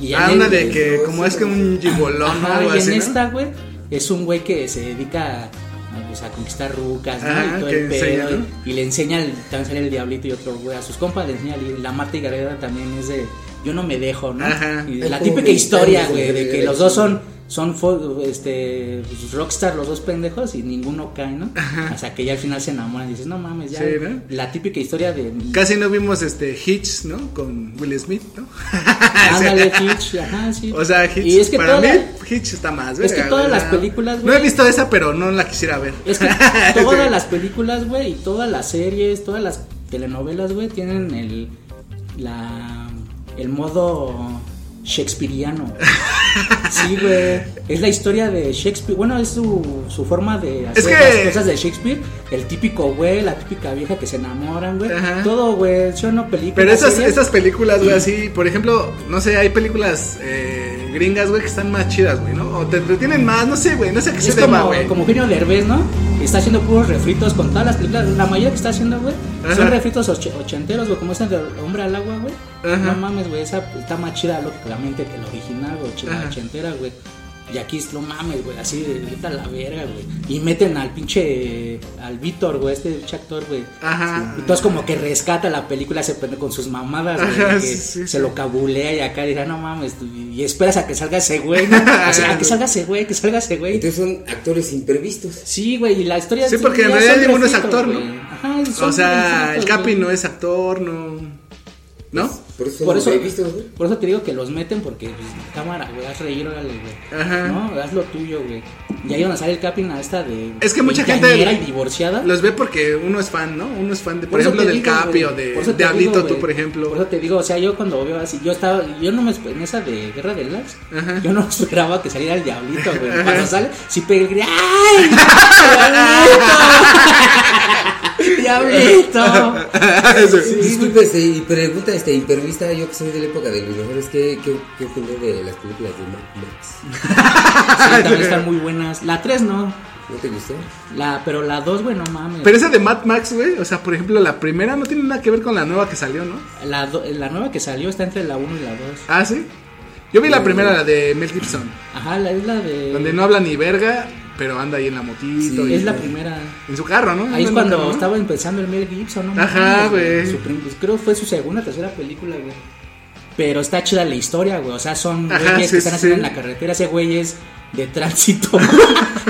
Y Ah, una de que como es que un Ajá, algo y así, en ¿no? esta, güey, es un güey que se dedica a, pues, a conquistar rucas, ¿no? Ajá, y todo el pedo. enseña, ¿no? y, y le enseña, el, también el diablito y otro güey a sus compas, le enseña, la Marta y Gareda también es de, yo no me dejo, ¿no? Ajá. Y la típica historia, güey, de que los dos son, son este, pues, rockstar, los dos pendejos, y ninguno cae, ¿no? Hasta que ya al final se enamoran y dices, no mames, ya. Sí, ¿no? La típica historia de... Casi no vimos este Hitch, ¿no? Con Will Smith, ¿no? Ándale, Hitch, ajá, sí. O sea, Hitch, Y es que para toda- mí Hitch está más, Es que todas güey, las películas, No he güey- visto esa, pero no la quisiera ver. Es que todas las películas, güey, y todas las series, todas las telenovelas, güey, tienen el la el modo shakespeariano. Sí, güey. Es la historia de Shakespeare. Bueno, es su, su forma de hacer Es que- las cosas de Shakespeare. El típico güey, la típica vieja que se enamoran, güey. Todo, güey. Yo no películas. Pero esas, series. esas películas, güey, así, por ejemplo, no sé, hay películas eh, gringas, güey, que están más chidas, güey, ¿no? O te entretienen más, no sé, güey, no sé qué se Es tema, como, güey. como Eugenio Derbez, ¿no? Está haciendo puros refritos con todas las películas. La mayoría que está haciendo, güey, son refritos och- ochenteros, güey, como ese de Hombre al Agua, güey. No mames, güey, esa está más chida, lógicamente, que la original, güey, la Ajá. ochentera, güey. Y aquí es lo mames, güey, así de neta la verga, güey. Y meten al pinche. al Víctor, güey, este pinche actor, güey. Ajá. Y entonces como que rescata la película, se prende con sus mamadas, güey. Ajá, que sí, sí, se sí. lo cabulea y acá dirá, no mames, tú- y esperas a que salga ese güey, ¿no? O sea, a que salga ese güey, que salga ese güey. Entonces son actores imprevistos. Sí, güey, y la historia Sí, porque en realidad ninguno es actor, ¿no? Ajá, son O sea, el Capi güey. no es actor, no. ¿No? Por eso Por eso, imprevistos, güey. por eso te digo que los meten porque, pues, cámara, güey, haz reír, órale, güey. Ajá. ¿No? Haz lo tuyo, güey. Y ahí donde sale el Capi, a esta de. Es que mucha gente y divorciada. los ve porque uno es fan, ¿no? Uno es fan de, por, ejemplo, del digo, Capi o de Diablito, digo, tú, por ejemplo. Por eso te digo, o sea, yo cuando veo así, yo estaba, yo no me en esa de Guerra de Ajá. yo no esperaba que saliera el Diablito, güey. Cuando sale, sí pegué ¡ay! ¡Diablito! ¡Diablito! Disculpe, este, y pregunta este, impervista, yo que soy de la época de los mejores, ¿qué, qué, qué opinó de las películas de Mad Max? Sí, también están muy buenas. La 3 no, ¿No te gustó? la, pero la 2, güey, no mames. Pero esa de Mad Max, güey, o sea, por ejemplo, la primera no tiene nada que ver con la nueva que salió, ¿no? La, do- la nueva que salió está entre la 1 y la 2. Ah, sí. Yo vi la primera, la de Mel Gibson, Ajá, la es la de. donde no habla ni verga, pero anda ahí en la motito. y Es la primera. En su carro, ¿no? Ahí es cuando carro, ¿no? estaba empezando el Mel Gibson, ¿no? Ajá, güey. Pues, creo que fue su segunda, tercera película, güey. Pero está chida la historia, güey. O sea, son Ajá, güeyes sí, que están sí, haciendo sí. en la carretera. Ese güey es de tránsito.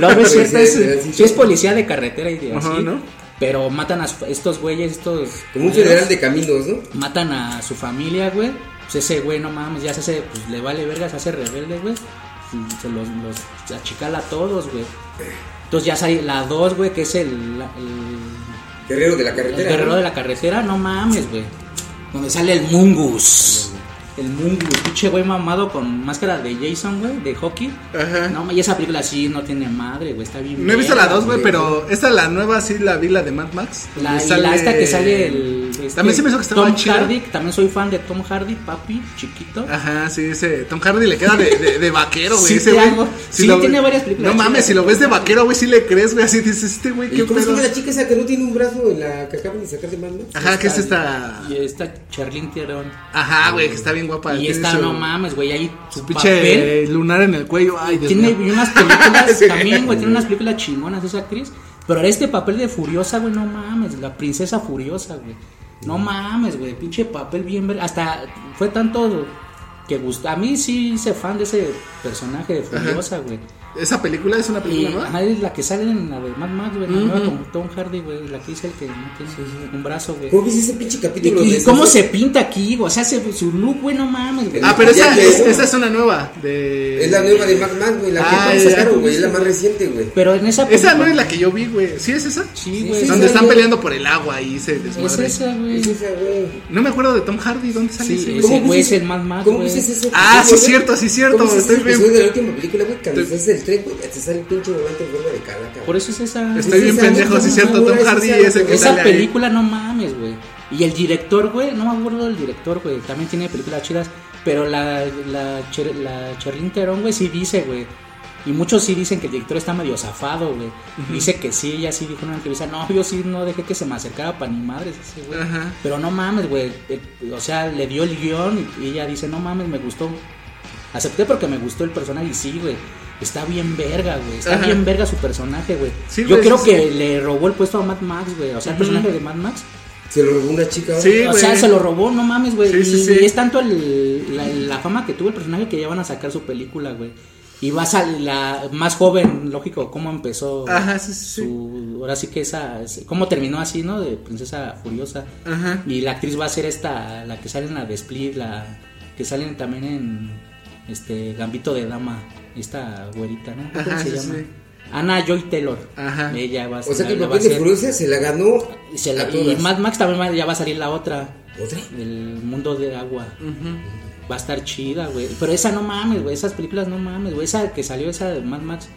no, no es cierto. Policía Es, sí es policía de carretera y de Ajá, así. ¿no? Pero matan a su- estos güeyes, estos. Como un federal de caminos, ¿no? Matan a su familia, güey. Pues ese güey, no mames, ya se hace, pues le vale verga, se hace rebelde, güey. Se los, los achicala a todos, güey. Entonces ya sale la 2, güey, que es el, la- el Guerrero de la el carretera. guerrero ¿no? de la carretera, no mames, güey. Donde sale el Mungus. El Mungus, pinche güey mamado con máscara de Jason, güey, de hockey. Ajá. No, y esa película sí no tiene madre, güey, está bien. No he visto la 2, güey, pero esta la nueva sí la vi, la de Mad Max. La, sale- esta que sale el. este, También se me hizo que estaba Tom. Hardy, que también soy fan de Tom Hardy, papi, chiquito. Ajá, sí, ese Tom Hardy le queda de, de, de vaquero, güey. Sí, ese güey. hago. Sí, tiene varias películas No mames, chidas. si lo ves de vaquero, güey, sí le crees, güey. Así dices, este güey, ¿Y qué cómo se llama la chica esa que no tiene un brazo en la que acaban de sacar de Mad Max? Ajá, que es esta. Y esta Charlene Theron. Ajá, güey, que está bien bien guapa. Y está, su- no mames, güey, ahí Su pinche papel. lunar en el cuello. Ay, Dios Tiene mío. unas películas también, güey, tiene unas películas chingonas esa actriz. Pero este papel de Furiosa, güey, no mames, la princesa Furiosa, güey. No mames, güey, pinche papel bien ver. Hasta fue tanto que gusta. A mí sí hice fan de ese personaje de Furiosa, güey. Esa película es una película Y nueva. ajá, es la que sale en la de Mad Max, güey, la Ujú. nueva con Tom Hardy, güey, la que dice el que no tiene un brazo, güey. ¿Cómo ves ese pinche ¿Y, capítulo? y de cómo se pinta aquí, güey? O sea, se- su look, güey, no mames, güey. Ah, pero esa, que- es, esa es una nueva. De... Es la nueva de Mad Max, güey. La que Ah, vamos ya, sacaron, güey. Es la más reciente, güey. Pero en esa Esa película- no es la que yo vi, güey. ¿Sí es esa? Sí, güey. sí, Donde sí, están güey. peleando por el agua y se Es desmadre. esa, güey. Es esa, güey. No me acuerdo de Tom Hardy. ¿Dónde sale Sí, ese, güey? ese ¿Cómo güey viste es el Mad Max, ¿Cómo ese Ah, sí, cierto, sí, cierto, ¿Cómo viste estoy bien- de la última película, güey? Tren, güey, te sale el pinche volante en forma de calaca. Por eso es esa. Estoy bien esa, pendejo, sí, ¿cómo cierto. Tom Hardy esa, es el que? Esa sale ahí. película, no mames, güey. Y el director, güey, no me acuerdo del director, güey. También tiene películas chidas. Pero la, la, la Charlize Theron, güey, sí dice, güey. Y muchos sí dicen que el director está medio zafado, güey. Dice que sí, ella sí dijo en una entrevista, no, yo sí no dejé que se me acercara para ni madres ese, güey. Pero no mames, güey. eh, O sea, le dio el guion y, y ella dice, no mames, me gustó. Acepté porque me gustó el personaje y sí, güey. Está bien verga, güey. Está Ajá. bien verga su personaje, güey. Sí, Yo güey, creo sí, que sí. le robó el puesto a Mad Max, güey. O sea, el personaje de Mad Max. Se lo robó una chica. Sí, o güey. sea, se lo robó, no mames, güey. Sí, y, y es tanto el- la, la fama que tuvo el personaje que ya van a sacar su película, güey. Y va a salir la más joven, lógico, cómo empezó. Ajá, sí, sí, sí. Su, ahora sí que esa. Cómo terminó así, ¿no? De Princesa Furiosa. Ajá. Y la actriz va a ser esta, la que sale en la de Split, la que salen también en este Gambito de Dama, esta güerita, ¿no? ¿Cómo Ajá, se sí, llama? sí. Ana Joy Taylor. Ajá. Ella va a O sea la- que el la va a papel de Furiosa se la ganó y, se la- a y. Mad Max también va- ya va a salir la otra. ¿Otra? El mundo de agua. Va a estar chida, güey. Pero esa no mames, güey. Esas películas no mames, güey. Esa que salió, esa de Mad Max.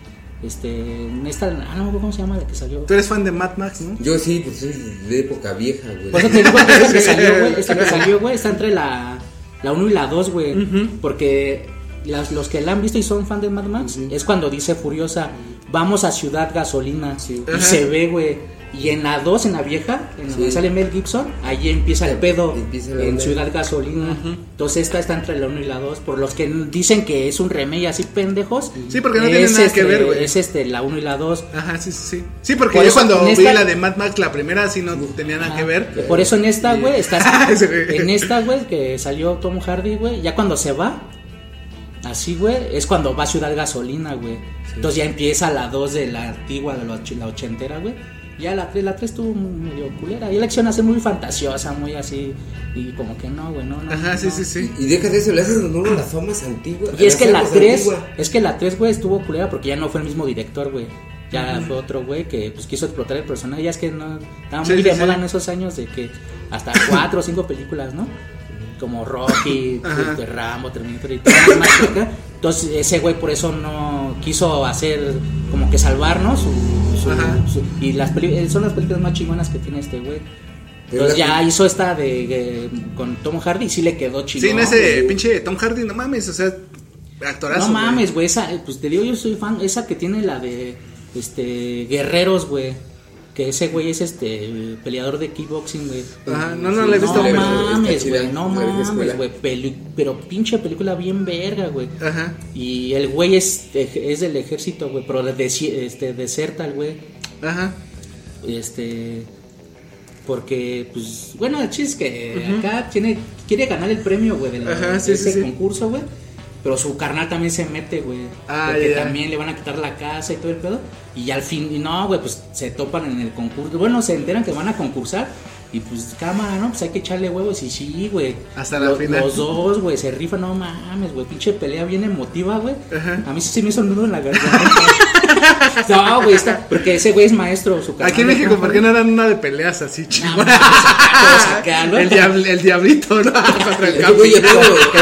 Este. en Esta. Ah, no me acuerdo cómo se llama la que salió. Tú eres fan de Mad Max, ¿no? Yo sí, pues soy de época vieja, güey. Por eso te digo que esta que salió, güey. Esta que salió, güey. Está entre la. La 1 y la 2, güey. Porque. Las, los que la han visto y son fan de Mad Max es cuando dice Furiosa, vamos a Ciudad Gasolina. Y Ajá. se ve, güey. Y en la 2, en la vieja, en donde Sí. sale Mel Gibson, ahí empieza el pedo Empieza en onda. Ciudad Gasolina. Entonces esta está entre la 1 y la 2. Por los que dicen que es un remake así pendejos. Sí, porque no tiene nada que ver, güey. Es este, la 1 y la 2. Ajá, sí, sí, sí. Sí, porque Por yo eso, cuando vi esta- la de Mad Max, la primera, sí no tenía nada que ver. Por eso en esta, güey, está Ese güey. en esta, güey, que salió Tom Hardy, güey, ya cuando se va, así, güey, es cuando va a Ciudad Gasolina, güey. Entonces ya empieza la 2 de la antigua, de la, och- la ochentera, güey. Ya la 3, la 3 estuvo medio culera. Y la acción hace muy fantasiosa, muy así. Y como que no, güey, no, no. Ajá, sí, no. sí, sí. Y deja de eso, le haces honor a las famas antiguas. Y es que la armas 3, antiguas. es que la 3, güey, estuvo culera porque ya no fue el mismo director, güey. Ya fue otro güey que pues quiso explotar el personaje. Ya es que no estaba Sí, muy sí, de sí. moda en esos años de que hasta cuatro o cinco películas, ¿no? Como Rocky, este, Rambo, Terminator y todo más acá. Entonces ese güey por eso no quiso hacer como que salvarnos su, su- Ajá. su- y las peli- son las películas más chingonas que tiene este güey. Entonces ya hizo esta de, de- con Tom Hardy y sí le quedó chingón. Sí, en ese pinche Tom Hardy, no mames, o sea, actorazo. No mames, güey, esa, eh, pues te digo, yo soy fan, esa que tiene la de, este, Guerreros, güey, que ese güey es, este, peleador de kickboxing, güey. Ajá, no, no la he visto, No mames, güey, no mames, güey, pero pinche película bien verga, güey. Ajá. Y el güey es, es del ejército, güey, pero de, este, deserta el güey, Ajá. este... Porque, pues, bueno, el chiste es que acá tiene, quiere ganar el premio, güey, de, la- Ajá, sí, ese sí. concurso, güey. Pero su carnal también se mete, güey. Ah, porque también le van a quitar la casa y todo el pedo. Y al fin, y no, güey, pues se topan en el concurso. Bueno, se enteran que van a concursar. Y pues, cámara, ¿no? Pues hay que echarle huevos. Y sí, güey. Hasta la Lo- final. Los dos, güey, se rifan, no mames, güey. Pinche pelea bien emotiva, güey. Ajá. A mí sí se me hizo un nudo en la garganta. no, güey, está. Porque ese güey es maestro, su. Aquí en México, ¿por qué no eran una de peleas así, No, chingón? acá, ¿no? el, diabl- el diablito, ¿no? Contra el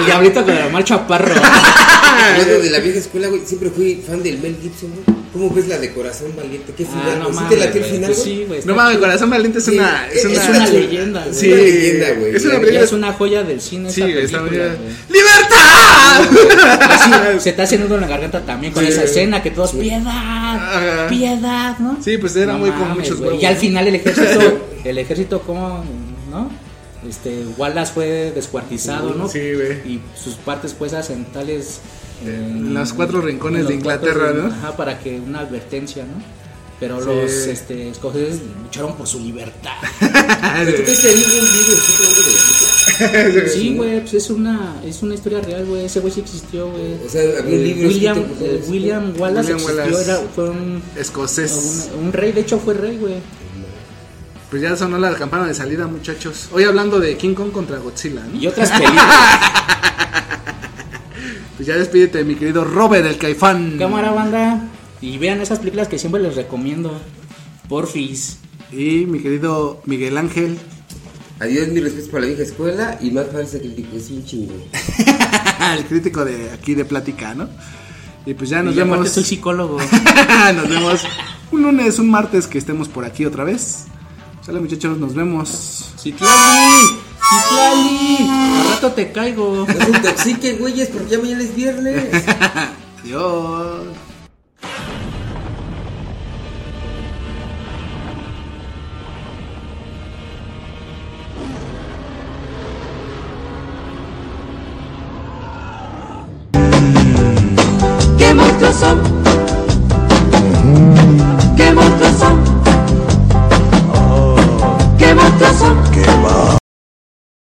diablito con el mal chaparro. hablando de la vieja escuela, güey, siempre fui fan del Mel Gibson, güey. ¿Cómo ves la de Corazón Valiente? ¿Qué final? Ah, no güey? ¿Sí mames. te latió el güey, final, pues güey? sí, güey. No mames. Corazón Valiente es Sí, una. Es es una, Es una leyenda, güey. Sí, Una leyenda, güey. Es una película. es una joya del cine Sí, esa está muy güey. ¡Libertad! Así, se está haciendo nudo en la garganta también con Sí. esa escena que todos, Ajá. piedad, piedad, ¿no? Sí, pues era muy con muchos güey. Y al final el ejército, el ejército, ¿cómo, no? este Wallace fue descuartizado, ¿no? Sí, güey. Y sus partes puestas en tales En los cuatro rincones de cuatro Inglaterra, ¿no? Ajá, para que una advertencia, ¿no? Pero Sí. los este, escoceses lucharon por su libertad. ¿Pero tú crees que hay ningún libro escrito algo de la Sí, güey, pues es una, es una historia real, güey. Ese güey sí existió, güey. O sea, había un Eh, libro William, eh. William Wallace William existió, Wallace. era, fue un, Escocés. un, un rey, de hecho fue rey, güey. Pues ya sonó la campana de salida, muchachos. Hoy hablando de King Kong contra Godzilla, ¿no? Y otras películas. Pues ya despídete, mi querido Robert, el caifán. Cámara banda. Y vean esas películas que siempre les recomiendo. Porfis. Y mi querido Miguel Ángel. Adiós, mi respeto para la vieja escuela y más para ese crítico, es un chingo. el crítico de aquí de Plática, ¿no? Y pues ya nos y vemos. soy psicólogo. nos vemos un lunes, un martes que estemos por aquí otra vez. Sale muchachos, nos vemos. Citlali. Citlali. Al rato te caigo. No se intoxiquen, güeyes, porque ya mañana es viernes. Adiós.